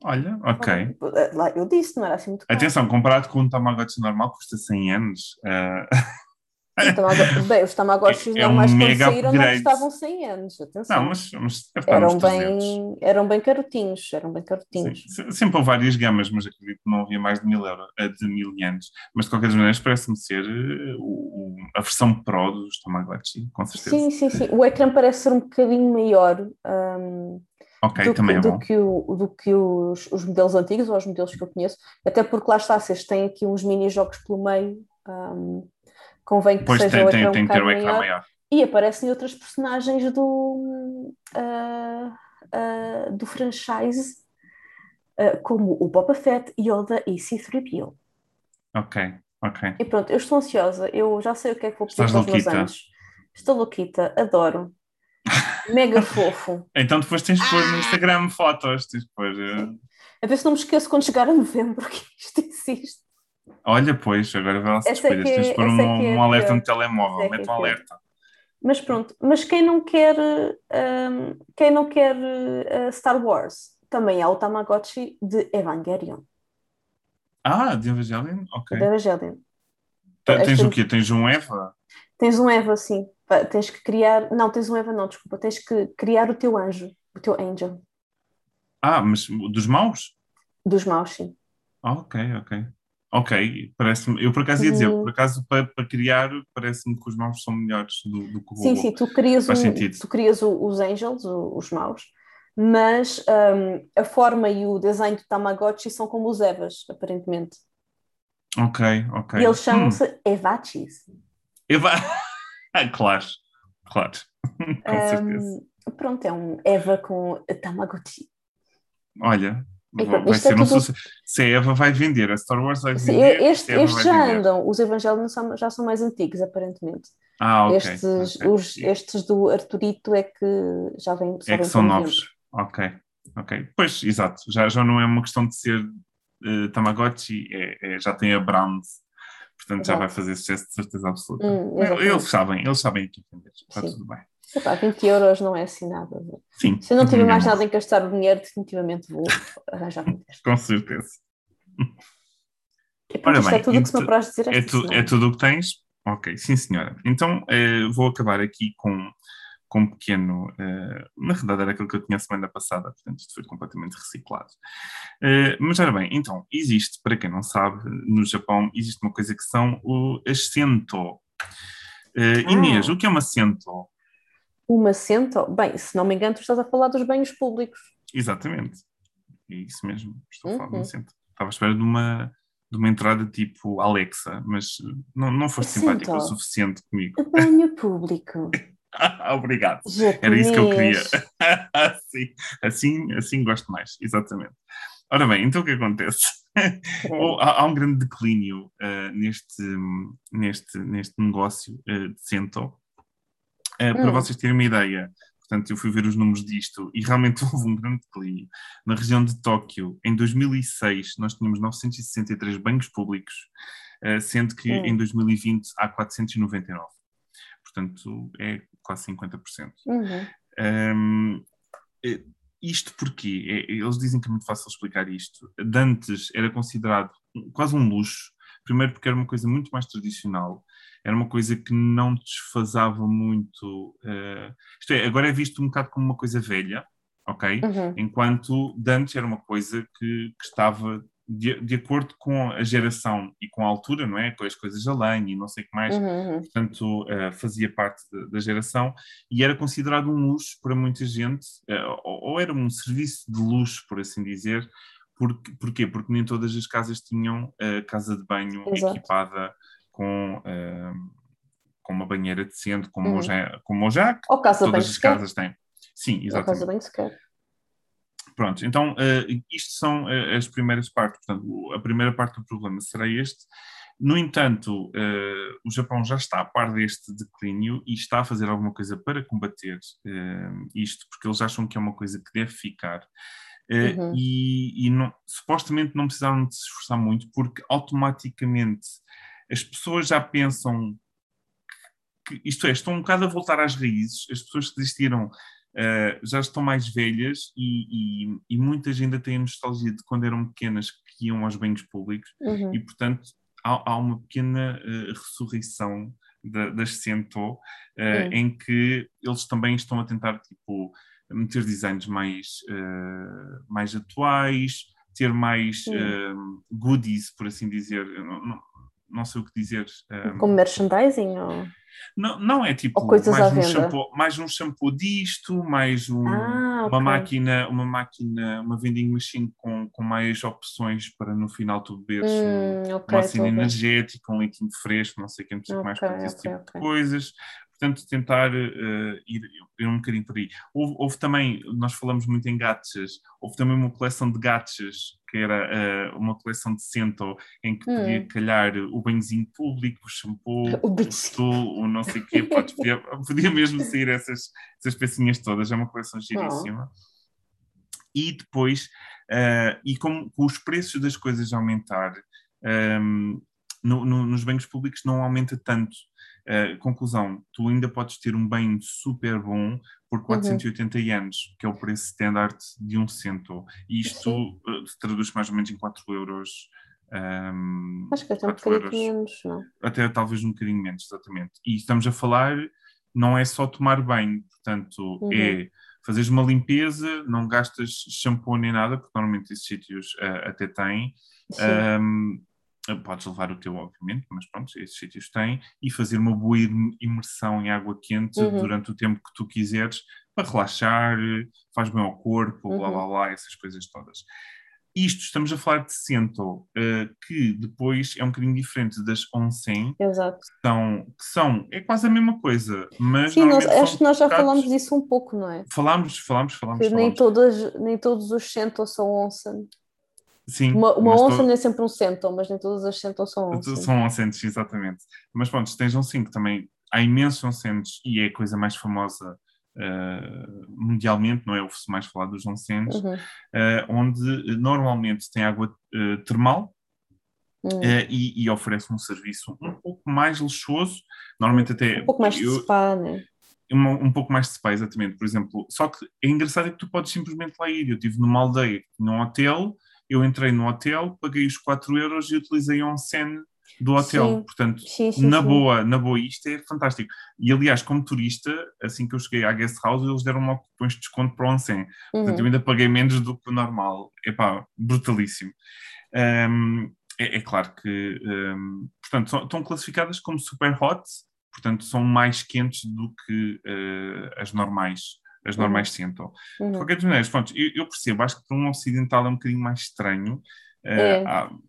S1: Olha, ok.
S2: Lá eu disse, não era assim muito caro.
S1: Atenção, comparado com um Tamagotchi normal, custa 100 ienes. Uh...
S2: Bem, os Tamagotchis é normais um quando saíram não custavam 100 anos, atenção.
S1: Não, mas, mas
S2: eram, bem, eram bem carotinhos, eram bem carotinhos.
S1: Sim, sempre houve várias gamas, mas acredito que não havia mais de mil euros, eh, de mil anos. Mas de qualquer maneira parece-me ser eh, o, a versão Pro dos Tamagotchi, com certeza.
S2: Sim, sim, sim. O ecrã parece ser um bocadinho maior. Um, do que,
S1: é.
S2: Do que, o, do que os, os, modelos antigos ou os modelos que eu conheço, até porque lá está, vocês têm aqui uns mini-jogos pelo meio, um, convém que pois seja tem, o ecrã tem, um tem um ecrã maior, maior, E aparecem outras personagens do, uh, uh, do franchise, uh, como o Boba Fett, Yoda e C-3PO.
S1: Ok, ok.
S2: E pronto, eu estou ansiosa, eu já sei o que é que vou pedir para os meus anos. Estou louquita, adoro. Mega fofo.
S1: Então depois tens de pôr no ah! Instagram fotos. Tens de pôr,
S2: A ver se não me esqueço quando chegar a novembro que isto existe.
S1: Olha, pois, agora vai lá se despedir. Tens de pôr um, é um alerta no telemóvel, mete um alerta.
S2: Mas pronto, mas quem não quer, um, quem não quer uh, Star Wars, também há o Tamagotchi de Evangelion.
S1: Ah, de Evangelion? Ok.
S2: De Evangelion.
S1: Tens o quê? Tens um Eva?
S2: Tens um Eva, sim. Tens que criar. Não, tens um Eva, não, desculpa. Tens que criar o teu anjo, o teu angel.
S1: Ah, mas dos maus?
S2: Dos maus, sim.
S1: Ah, ok, ok. Ok, parece-me. Eu por acaso ia dizer, por acaso para, para criar, parece-me que os maus são melhores do, do que o
S2: Sim, sim, tu crias, um, tu crias os angels, os maus, mas um, a forma e o design do Tamagotchi são como os Evas, aparentemente.
S1: Ok, ok.
S2: E eles chamam-se hum. Evachis.
S1: Eva... claro, claro. com um, certeza.
S2: Pronto, é um Eva com Tamagotchi.
S1: Olha, vai ser é um. Se a Eva vai vender, a Star Wars vai Sim, vender.
S2: Este, estes já vender. andam, os Evangelhos já são mais antigos, aparentemente.
S1: Ah, ok.
S2: Estes, okay. Os, estes do Arturito é que já vêm.
S1: É que são novos. Ok, ok. Pois, exato. Já, já não é uma questão de ser uh, Tamagotchi, é, é, já tem a brand, portanto exato. já vai fazer sucesso de certeza absoluta. Hum, eles sabem, eles sabem aqui vender, está Sim. tudo bem.
S2: Epá, 20 euros não é assim nada.
S1: Sim.
S2: Se eu não tiver mais nada em gastar o dinheiro, definitivamente vou arranjar
S1: um Com certeza.
S2: E, Ora bem, é tudo o que se me apraz dizer
S1: é, tu, é tudo o que tens? Ok, sim senhora. Então uh, vou acabar aqui com com um pequeno. Uh, na verdade, era aquilo que eu tinha semana passada, portanto, isto foi completamente reciclado. Uh, mas, ora bem, então, existe, para quem não sabe, no Japão, existe uma coisa que são o, as sento. Uh, ah. Inês, o que é uma sento?
S2: Uma sento? Bem, se não me engano, tu estás a falar dos banhos públicos.
S1: Exatamente. É isso mesmo. Estou a falar uhum. de uma sento. Estava à espera de uma, de uma entrada tipo Alexa, mas não, não foste simpático o suficiente comigo.
S2: Banho público.
S1: Obrigado. Japonês. Era isso que eu queria. assim, assim, assim gosto mais, exatamente. Ora bem, então o que acontece? há, há, um grande declínio uh, neste, neste, neste negócio uh, de Cento. Uh, hum. Para vocês terem uma ideia, portanto, eu fui ver os números disto e realmente houve um grande declínio. Na região de Tóquio, em 2006, nós tínhamos 963 banhos públicos, sendo que hum. em 2020 há 499 portanto é quase 50%. Uhum. Um, isto porque é, eles dizem que é muito fácil explicar isto. Dantes era considerado quase um luxo, primeiro porque era uma coisa muito mais tradicional, era uma coisa que não desfasava muito. Uh, isto é, agora é visto um bocado como uma coisa velha, ok? Uhum. Enquanto Dantes era uma coisa que, que estava de, de, acordo com a geração e com a altura, não é? Com as coisas a lenha e não sei o que mais, uhum. uhum. portanto, uh, fazia parte de, da geração e era considerado um luxo para muita gente, uh, ou, ou, era um serviço de luxo, por assim dizer. Porquê? Porque nem todas as casas tinham a casa de banho Exato. equipada com, uh, com uma banheira decente, como, uhum. o, como o Jack,
S2: ou casa
S1: todas
S2: as
S1: casas têm. Sim, exatamente. Ou
S2: casa bem sequer.
S1: Pronto, então uh, isto são uh, as primeiras partes. Portanto, a primeira parte do problema será este. No entanto, uh, o Japão já está a par deste declínio e está a fazer alguma coisa para combater isto, porque eles acham que é uma coisa que deve ficar. Uhum. E, e não, supostamente não precisaram de se esforçar muito, porque automaticamente as pessoas já pensam que, isto é, estão um bocado a voltar às raízes, as pessoas que desistiram uh, já estão mais velhas e, e, e, muitas ainda têm a nostalgia de quando eram pequenas que iam aos banhos públicos uhum. e, portanto, há, há uma pequena uh, ressurreição da, das Cento, uh, uhum. em que eles também estão a tentar, tipo, meter designs mais, mais atuais, ter mais goodies, por assim dizer. Não, não, não sei o que dizer.
S2: Como merchandising? Ou...
S1: Não, não é tipo mais um, shampoo, mais um shampoo disto, mais um, ah, okay. uma máquina, uma máquina, uma vending machine com, com mais opções para no final tu beberes hum, okay, uma cena energética, um leitinho fresco, não sei o que, não sei okay, mais para esse tipo de coisas portanto, tentar uh, ir, ir, um bocadinho por aí. Houve, houve, também, nós falamos muito em gachas, houve também uma coleção de gachas, que era uh, uma coleção de cento, em que podia hum. calhar o banhozinho público, o shampoo, o, o stool, o não sei o quê, pode, podia, podia mesmo sair essas, essas pecinhas todas, é uma coleção giríssima. Oh. E depois, uh, e como, com os preços das coisas aumentar, um, ehm, no, no, nos banhos públicos não aumenta tanto. Uh, conclusão, tu ainda podes ter um banho super bom por 480 uhum. anos, que é o preço standard de um cento. E isto uh, se traduz mais ou menos em 4 euros.
S2: Um, Acho que até um bocadinho menos, não?
S1: Até talvez um bocadinho menos, exatamente. E estamos a falar, não é só tomar banho, portanto, uhum. é fazeres uma limpeza, não gastas shampoo nem nada, porque normalmente esses sítios uh, até têm. Um, podes levar o teu, obviamente, mas pronto, esses sítios têm, e fazer uma boa imersão em água quente uhum. durante o tempo que tu quiseres, para relaxar, faz bem ao corpo, uhum. blá blá blá, essas coisas todas. Isto, estamos a falar de Sento, uh, que depois é um bocadinho diferente das onsen,
S2: Exato.
S1: Que, são, que são, é quase a mesma coisa, mas...
S2: Sim, nós, acho que nós já falámos disso um pouco, não é?
S1: Falámos, falámos, falámos.
S2: falámos. Nem, todas, nem todos os Sento são onsen.
S1: Sim.
S2: Uma, uma onsen to... é sempre um Sento, mas nem todas as Sento são onsen.
S1: São onsens, exatamente. Mas pronto, um 5 também, há imensos onsens e é a coisa mais famosa Uh, mundialmente, não é o mais falado dos onsens, uhum. uh, onde normalmente tem água uh, termal uhum. e, e, oferece um serviço um pouco mais luxuoso, normalmente até...
S2: Um pouco mais eu, de spa, né?
S1: Um, um, pouco mais de spa, exatamente, por exemplo. Só que é engraçado é que tu podes simplesmente lá ir. Eu estive numa aldeia, num hotel, eu entrei no hotel, paguei os 4 euros e utilizei um onsen do hotel. Sim. Portanto, sim, sim, na boa, na boa, isto é fantástico. E aliás, como turista, assim que eu cheguei à guest house, eles deram-me cupons de desconto para o onsen. Uhum. Portanto, eu ainda paguei menos do que o normal. Epá, brutalíssimo. Um, é, é, claro que, um, portanto, são, estão classificadas como super hot, portanto, são mais quentes do que uh, as normais as normais uhum. sentam. Uhum. De qualquer maneira, pronto, eu, eu, percebo, acho que para um ocidental é um bocadinho mais estranho, é.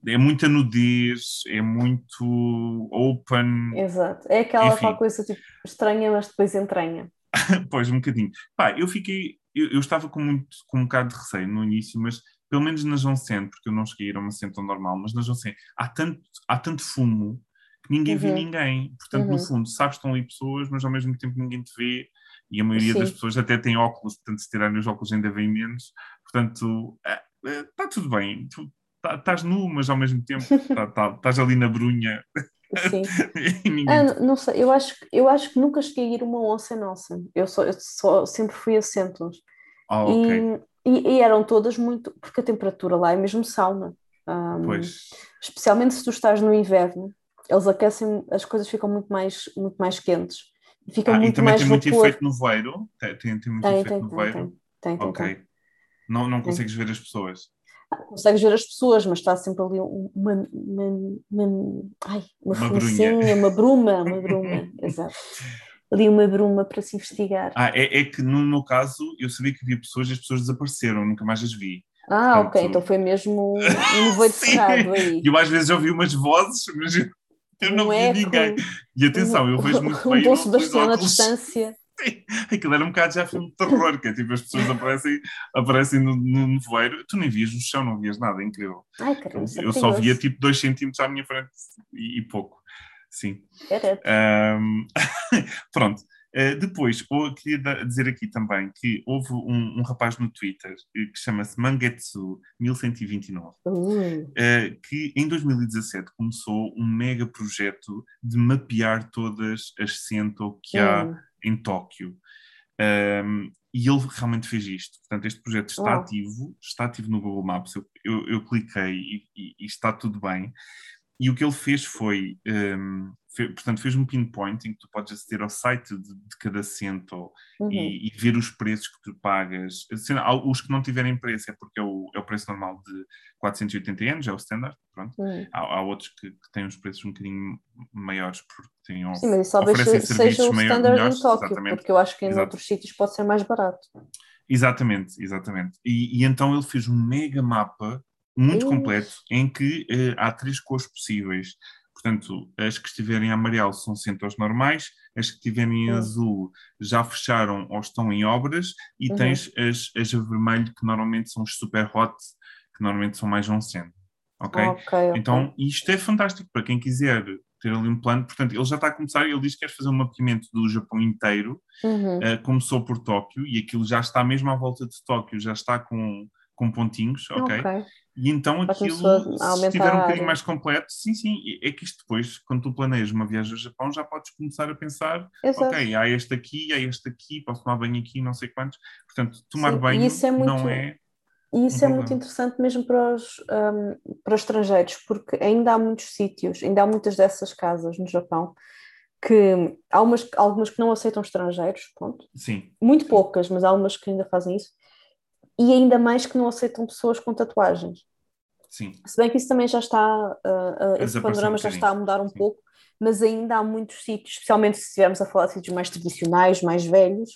S1: é muita nudez, é muito open.
S2: Exato, é aquela coisa tipo estranha, mas depois entranha.
S1: pois, um bocadinho. Pá, eu fiquei, eu, eu, estava com, muito, com um bocado de receio no início, mas pelo menos na Joncen, porque eu não cheguei a ir a uma centro normal, mas na Joncen há tanto, há tanto fumo que ninguém uhum. vê ninguém. Portanto, uhum. no fundo, sabes que estão ali pessoas, mas ao mesmo tempo ninguém te vê. E a maioria Sim. das pessoas até tem óculos, portanto, se tirarem os óculos ainda vem menos. Portanto, está tudo bem. Tu, Tá, estás nu, mas ao mesmo tempo tá, tá, estás ali na brunha.
S2: Sim. ah, não sei, eu acho, eu acho que nunca cheguei a ir uma onça nossa. Eu, só, eu só, sempre fui a centros.
S1: Ah, okay.
S2: e, e, eram todas muito. Porque a temperatura lá é mesmo sauna. Um,
S1: pois.
S2: Especialmente se tu estás no inverno, eles aquecem, as coisas ficam muito mais, muito mais quentes. Ficam
S1: ah,
S2: muito
S1: e também
S2: mais
S1: tem muito efeito no voeiro? Tem, tem, tem muito tem, efeito tem, no voeiro?
S2: Tem, tem,
S1: ok. Não, não consegues ver as pessoas?
S2: consegues ver as pessoas, mas está sempre ali uma, uma, uma, ai, uma, uma fumacinha, uma bruma, uma bruma, exato. Ali uma bruma para se investigar.
S1: Ah, é, é, que no meu caso eu sabia que havia pessoas e as pessoas desapareceram, nunca mais as vi.
S2: Ah, Portanto... ok, então foi mesmo um nevoeiro cerrado aí.
S1: Eu às vezes ouvi umas vozes, mas eu, eu não um vi ninguém. E atenção, eu vejo muito
S2: bem. Um bom Sebastião na distância.
S1: Aquilo era um bocado já filme de terror, que é tipo, as pessoas aparecem, aparecem no, no nevoeiro, tu nem vias no chão, não vias nada, é incrível.
S2: Ai, caramba,
S1: eu, eu só via tipo 2 centímetros à minha frente e, e pouco. Sim. Um, pronto. Uh, depois, oh, queria dizer aqui também que houve um, um rapaz no Twitter que chama-se Mangetsu1129, uh. uh, que em 2017 começou um mega projeto de mapear todas as Sento que há hum em Tóquio. Um, e ele realmente fez isto. Portanto, este projeto está ativo, está ativo no Google Maps. Eu, eu, eu cliquei e, e, e, está tudo bem. E o que ele fez foi, um, portanto, fez um pinpoint em que tu podes aceder ao site de, de cada centro uhum. e, e, ver os preços que tu pagas. Os que não tiverem preço é porque é o, é o preço normal de 480 anos, é o standard, pronto. Uhum. Há, há, outros que, que, têm os preços um bocadinho maiores porque têm,
S2: Sim, mas talvez seja o standard melhores, em Tóquio, exatamente. porque eu acho que em Exato. outros sítios pode ser mais barato.
S1: Exatamente, exatamente. E, e então ele fez um mega mapa muito completo em que uh, há três cores possíveis. Portanto, as que estiverem em amarelo são centros normais, as que estiverem em uhum. azul já fecharam ou estão em obras, e uhum. tens as, as a vermelho, que normalmente são os super hot, que normalmente são mais um centro. Okay?
S2: okay?
S1: Então, isto é fantástico para quem quiser ter ali um plano. Portanto, ele já está a começar, ele diz que quer fazer um mapeamento do Japão inteiro.
S2: Uhum. Uh,
S1: começou por Tóquio e aquilo já está mesmo à volta de Tóquio, já está com, com pontinhos, ok? okay. E então aquilo, se estiver um bocadinho mais completo, sim, sim, é que isto depois, quando tu planeias uma viagem ao Japão, já podes começar a pensar, Exato. ok, há este aqui, há este aqui, posso tomar banho aqui, não sei quantos. Portanto, tomar sim, banho é muito, não é...
S2: E isso é muito interessante mesmo para os, um, para os estrangeiros, porque ainda há muitos sítios, ainda há muitas dessas casas no Japão, que há umas, algumas que não aceitam estrangeiros, ponto.
S1: Sim.
S2: Muito poucas, mas há umas que ainda fazem isso e ainda mais que não aceitam pessoas com tatuagens.
S1: Sim.
S2: Se bem que isso também já está, uh, uh, esse panorama já está a mudar um Sim. pouco, mas ainda há muitos sítios, especialmente se estivermos a falar de sítios mais tradicionais, mais velhos,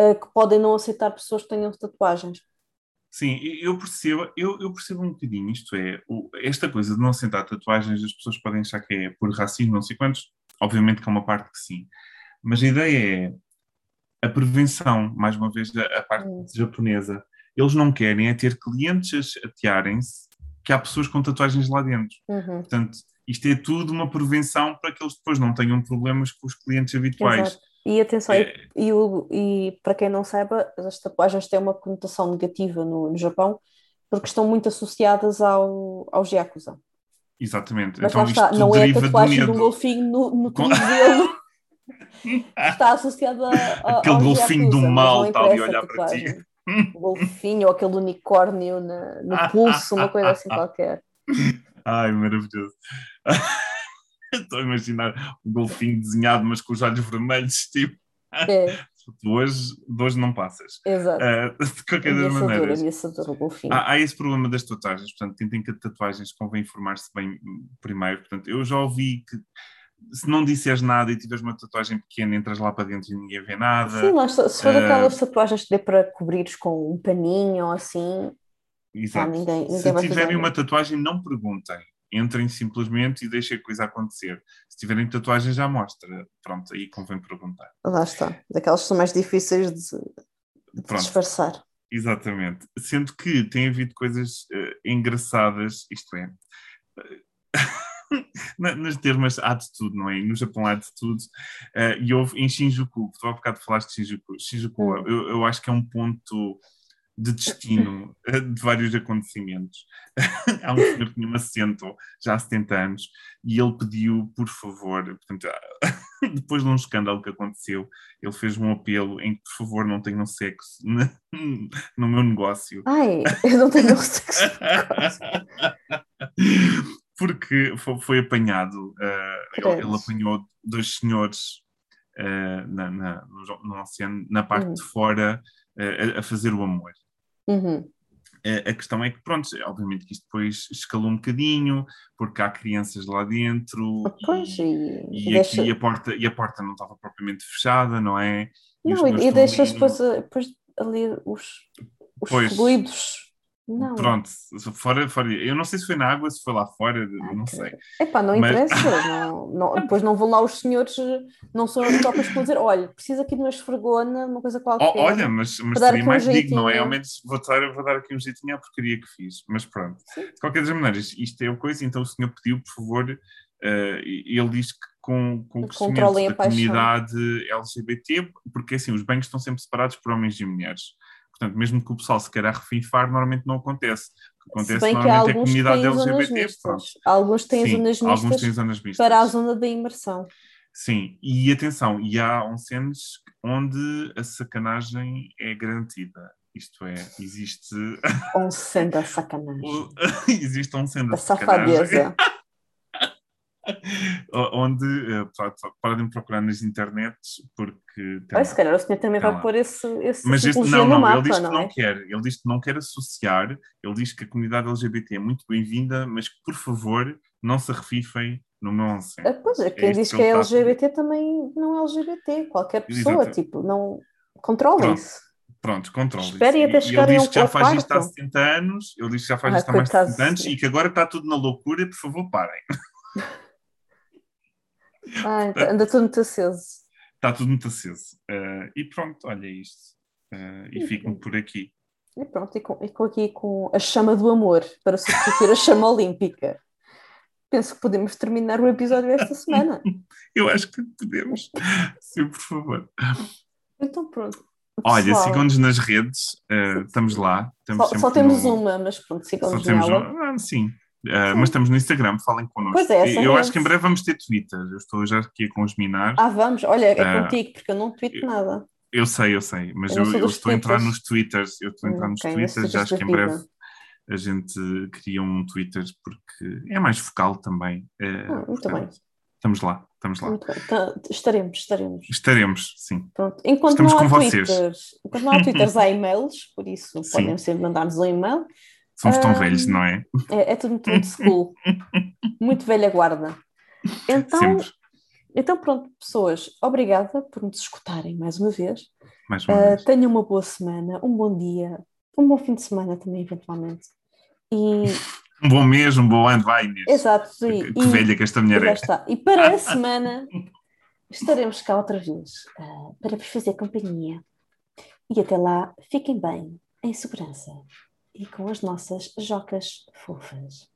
S2: uh, que podem não aceitar pessoas que tenham tatuagens.
S1: Sim, eu percebo, eu, eu percebo um bocadinho, isto é, o, esta coisa de não aceitar tatuagens, as pessoas podem achar que é por racismo, não sei quantos, obviamente que é uma parte que sim, mas a ideia é a prevenção, mais uma vez, a, a parte hum. japonesa. Eles não querem é ter clientes a atearem-se que há pessoas com tatuagens lá dentro.
S2: Uhum.
S1: Portanto, isto é tudo uma prevenção para que eles depois não tenham problemas com os clientes habituais.
S2: Exato. E atenção, é... e, e, e, para quem não saiba, as tatuagens têm uma conotação negativa no, no Japão porque estão muito associadas ao, aos Yakuza.
S1: Exatamente.
S2: Mas então, está, não é a tatuagem do golfinho no, no tornozelo. está associada a,
S1: Aquele golfinho Yakuza, do mal está ali a olhar para ti.
S2: O golfinho ou aquele unicórnio na, no pulso, uma coisa assim qualquer.
S1: Ai, maravilhoso. Estou a imaginar o golfinho desenhado, mas com os olhos vermelhos, tipo.
S2: É.
S1: hoje, de hoje não passas.
S2: Exato. Uh,
S1: de qualquer das maneiras.
S2: o golfinho.
S1: Há, há, esse problema das tatuagens, portanto, quem tem tatuagens convém informar-se bem primeiro. Portanto, eu já ouvi que se não disseres nada e tiveres uma tatuagem pequena, entras lá para dentro e ninguém vê nada.
S2: Sim, mas se for uh, aquelas tatuagens que dê para cobrires com um paninho ou assim.
S1: Exato. ninguém, ninguém se tiverem uma tatuagem, não perguntem. Entrem simplesmente e deixem a coisa acontecer. Se tiverem tatuagens, já mostra. Pronto, aí convém perguntar.
S2: Lá está. Daquelas que são mais difíceis de, de disfarçar.
S1: Exatamente. Sendo que tem havido coisas uh, engraçadas, isto é. Nas termas há de tudo, não é? No Japão há de tudo. Uh, e houve em Shinjuku, tu há bocado falaste de Shinjuku. Shinjuku, hum. eu, eu acho que é um ponto de destino eh, de vários acontecimentos. Há um senhor que tinha um assento já há 70 anos e ele pediu, por favor, portanto, depois de um escândalo que aconteceu, ele fez um apelo em que, por favor, não tenham sexo no meu negócio.
S2: Ai, eu não tenho sexo
S1: porque foi, foi apanhado, uh, ele, ele, apanhou dois senhores uh, na, na, no, no, oceano, na parte uhum. de fora, uh, a, a, fazer o amor.
S2: Uhum.
S1: A, questão é que, pronto, obviamente que isto depois escalou um bocadinho, porque há crianças lá dentro
S2: pois, e,
S1: e, deixa... aqui a porta, e a porta não estava propriamente fechada, não é?
S2: E não, e, e deixas depois, depois ali os, os fluidos não.
S1: Pronto, fora, fora. Eu não sei se foi na água, se foi lá fora, ah, não sei.
S2: Epá, não Mas... interessa. não, não, depois não vão lá os senhores, não são tropas que vão dizer: olha, precisa aqui de uma esfregona, uma coisa qualquer.
S1: Oh, olha, mas, mas seria mais um digno, não é? Ao menos vou dar, vou dar aqui um jeitinho à porcaria que fiz. Mas pronto. Sim. De qualquer das maneiras, isto é o coisa, então o senhor pediu, por favor, uh, ele diz que com, com o crescimento da comunidade LGBT, porque assim, os banhos estão sempre separados por homens e mulheres. Portanto, mesmo que o pessoal se queira refifar, normalmente não acontece. O que acontece normalmente é a comunidade LGBT.
S2: Alguns têm, Sim, zonas mistas alguns têm zonas mistas para a zona da imersão.
S1: Sim, e atenção, e há oncenes onde a sacanagem é garantida. Isto é, existe.
S2: Onsen da sacanagem.
S1: existe onsen da, da sacanagem. Safadeza. onde uh, podem procurar nas internets porque
S2: tem, se calhar o senhor também vai pôr esse, esse
S1: mas este, não, não, mapa, ele diz que não, é? quer ele diz que não quer associar ele diz que a comunidade LGBT é muito bem-vinda mas que por favor não se refifem no meu onsen
S2: ah, pois é, quem é diz que, é LGBT também não é LGBT qualquer pessoa Exato. tipo, não controlem-se
S1: Pronto, controle.
S2: Esperem até chegarem
S1: Ele diz que já faz isto há 70 anos, ele diz que já faz ah, isto há mais de 70 anos e que agora está tudo na loucura, por favor, parem.
S2: Ai, anda tudo muito aceso.
S1: Está tudo muito aceso. Uh, e pronto, olha isto. Uh, e fico por aqui.
S2: E pronto, e com, e com aqui com a chama do amor para substituir a chama olímpica. Penso que podemos terminar o episódio esta semana.
S1: Eu acho que podemos. Sim, por favor.
S2: Então pronto.
S1: Olha, sigam-nos nas redes, uh, estamos lá.
S2: Só, só, temos no... uma, mas pronto, sigam-nos nela.
S1: Uma... Ah, sim, Uh, mas estamos no Instagram, falem connosco. Pois é, eu acho que em breve vamos ter Twitter. Eu estou já aqui a consminar.
S2: Ah, vamos, olha, é uh, contigo, porque eu não tweeto nada.
S1: Eu sei, eu sei, mas eu, eu, eu estou a entrar nos Twitters. Eu estou a entrar nos okay, Twitters, já acho que em breve a gente cria um Twitter porque é mais focal também.
S2: Uh, ah, muito bem.
S1: Estamos lá, estamos lá.
S2: Então, estaremos, estaremos.
S1: Estaremos, sim.
S2: Pronto. Enquanto estamos não há com Twitters, vocês. Enquanto não há Twitters, há e-mails, por isso sim. podem sempre mandar-nos um e-mail
S1: Somos tão velhos, não é?
S2: É, é tudo muito school. muito velha guarda. Então, então, pronto, pessoas, obrigada por nos escutarem mais uma vez.
S1: Mais uma uh, vez.
S2: Tenham uma boa semana, um bom dia, um bom fim de semana também, eventualmente. E...
S1: Um bom mês, um bom ano, vai, Inês.
S2: Exato. E,
S1: que, velha que esta mulher
S2: e
S1: é.
S2: Está. E para a semana estaremos cá outra vez uh, para vos fazer companhia. E até lá, fiquem bem, em segurança e com as nossas jocas fofas.